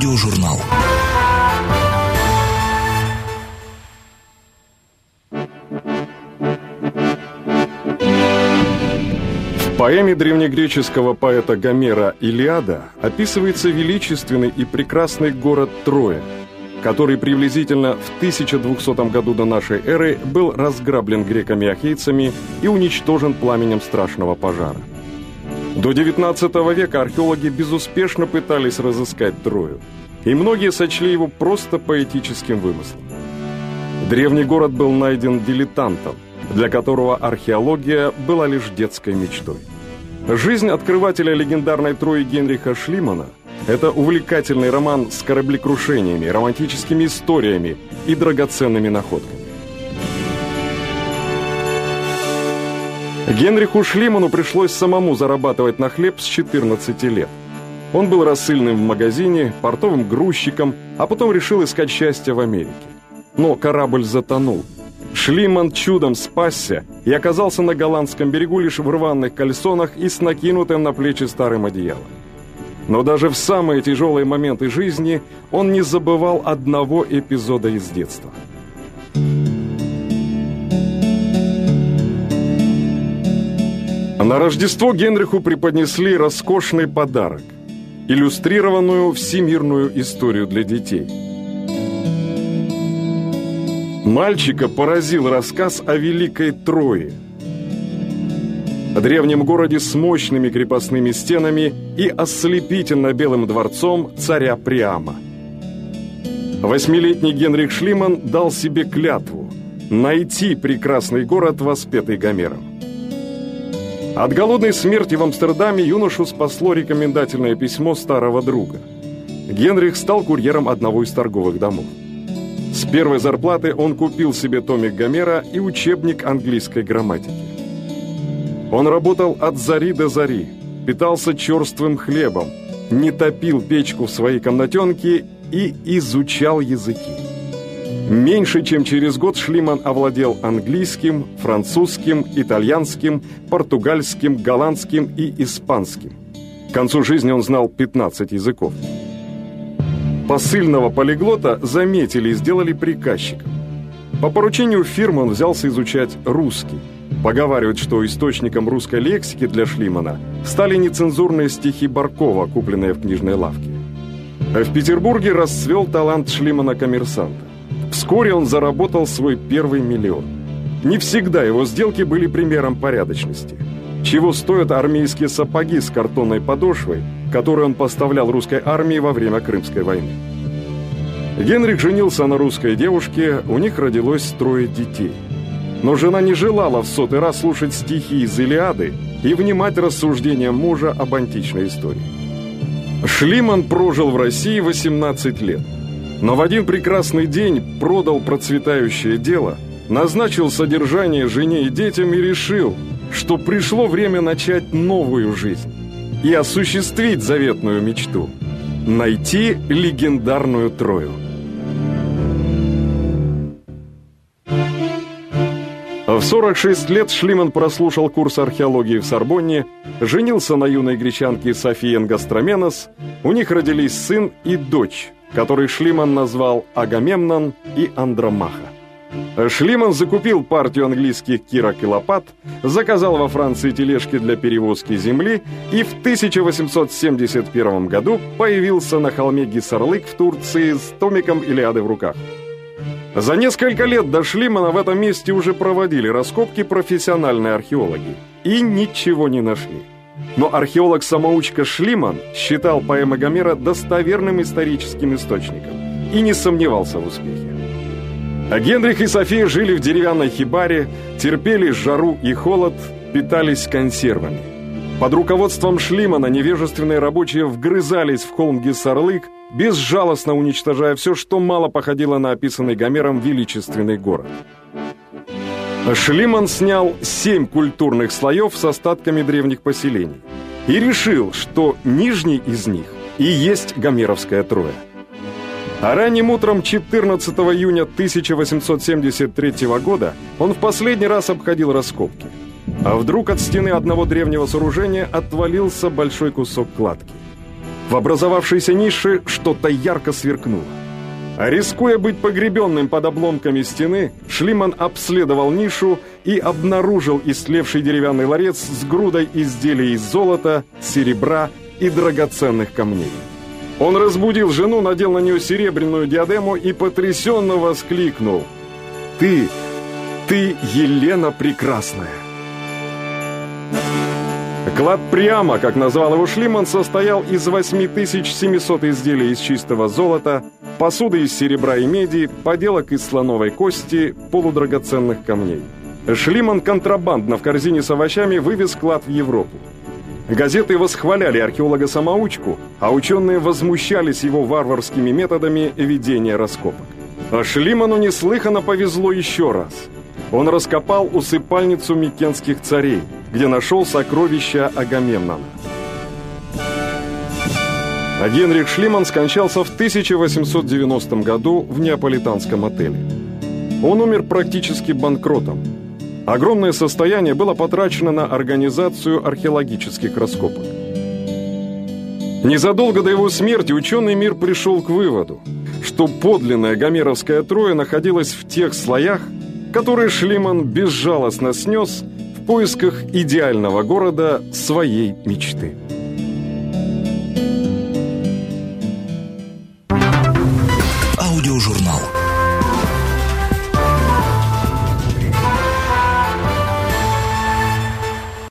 Аудиожурнал. В поэме древнегреческого поэта Гомера «Илиада» описывается величественный и прекрасный город Троя, который приблизительно в 1200 году до нашей эры был разграблен греками-ахейцами и уничтожен пламенем страшного пожара. До XIX века археологи безуспешно пытались разыскать Трою, и многие сочли его просто поэтическим вымыслом. Древний город был найден дилетантом, для которого археология была лишь детской мечтой. Жизнь открывателя легендарной Трои Генриха Шлимана – это увлекательный роман с кораблекрушениями, романтическими историями и драгоценными находками. Генриху Шлиману пришлось самому зарабатывать на хлеб с 14 лет. Он был рассыльным в магазине, портовым грузчиком, а потом решил искать счастье в Америке. Но корабль затонул. Шлиман чудом спасся и оказался на голландском берегу лишь в рваных кальсонах и с накинутым на плечи старым одеялом. Но даже в самые тяжелые моменты жизни он не забывал одного эпизода из детства – На Рождество Генриху преподнесли роскошный подарок – иллюстрированную всемирную историю для детей. Мальчика поразил рассказ о Великой Трое, о древнем городе с мощными крепостными стенами и ослепительно белым дворцом царя Приама. Восьмилетний Генрих Шлиман дал себе клятву – найти прекрасный город, воспетый Гомером. От голодной смерти в Амстердаме юношу спасло рекомендательное письмо старого друга. Генрих стал курьером одного из торговых домов. С первой зарплаты он купил себе томик Гомера и учебник английской грамматики. Он работал от зари до зари, питался черствым хлебом, не топил печку в своей комнатенке и изучал языки. Меньше чем через год Шлиман овладел английским, французским, итальянским, португальским, голландским и испанским. К концу жизни он знал 15 языков. Посыльного полиглота заметили и сделали приказчиком. По поручению фирмы он взялся изучать русский. Поговаривают, что источником русской лексики для Шлимана стали нецензурные стихи Баркова, купленные в книжной лавке. В Петербурге расцвел талант Шлимана-коммерсанта. Вскоре он заработал свой первый миллион. Не всегда его сделки были примером порядочности. Чего стоят армейские сапоги с картонной подошвой, которые он поставлял русской армии во время Крымской войны. Генрих женился на русской девушке, у них родилось трое детей. Но жена не желала в сотый раз слушать стихи из «Илиады» и внимать рассуждениям мужа об античной истории. Шлиман прожил в России 18 лет – но в один прекрасный день продал процветающее дело, назначил содержание жене и детям и решил, что пришло время начать новую жизнь и осуществить заветную мечту – найти легендарную Трою. В 46 лет Шлиман прослушал курс археологии в Сорбонне, женился на юной гречанке Софии Энгастроменос, у них родились сын и дочь – который Шлиман назвал Агамемнон и Андромаха. Шлиман закупил партию английских кирок и лопат, заказал во Франции тележки для перевозки земли и в 1871 году появился на холме Гиссарлык в Турции с томиком Илиады в руках. За несколько лет до Шлимана в этом месте уже проводили раскопки профессиональные археологи и ничего не нашли. Но археолог-самоучка Шлиман считал поэмы Гомера достоверным историческим источником и не сомневался в успехе. А Генрих и София жили в деревянной хибаре, терпели жару и холод, питались консервами. Под руководством Шлимана невежественные рабочие вгрызались в холм Гессарлык, безжалостно уничтожая все, что мало походило на описанный Гомером величественный город. Шлиман снял семь культурных слоев с остатками древних поселений и решил, что нижний из них и есть Гомеровская Троя. А ранним утром 14 июня 1873 года он в последний раз обходил раскопки. А вдруг от стены одного древнего сооружения отвалился большой кусок кладки. В образовавшейся нише что-то ярко сверкнуло. Рискуя быть погребенным под обломками стены, Шлиман обследовал нишу и обнаружил истлевший деревянный ларец с грудой изделий из золота, серебра и драгоценных камней. Он разбудил жену, надел на нее серебряную диадему и потрясенно воскликнул. «Ты, ты Елена Прекрасная!» Клад прямо, как назвал его Шлиман, состоял из 8700 изделий из чистого золота, посуды из серебра и меди, поделок из слоновой кости, полудрагоценных камней. Шлиман контрабандно в корзине с овощами вывез клад в Европу. Газеты восхваляли археолога-самоучку, а ученые возмущались его варварскими методами ведения раскопок. А Шлиману неслыханно повезло еще раз. Он раскопал усыпальницу микенских царей – где нашел сокровища Агамемнона. А Генрих Шлиман скончался в 1890 году в неаполитанском отеле. Он умер практически банкротом. Огромное состояние было потрачено на организацию археологических раскопок. Незадолго до его смерти ученый мир пришел к выводу, что подлинная гомеровская Троя находилась в тех слоях, которые Шлиман безжалостно снес в поисках идеального города своей мечты.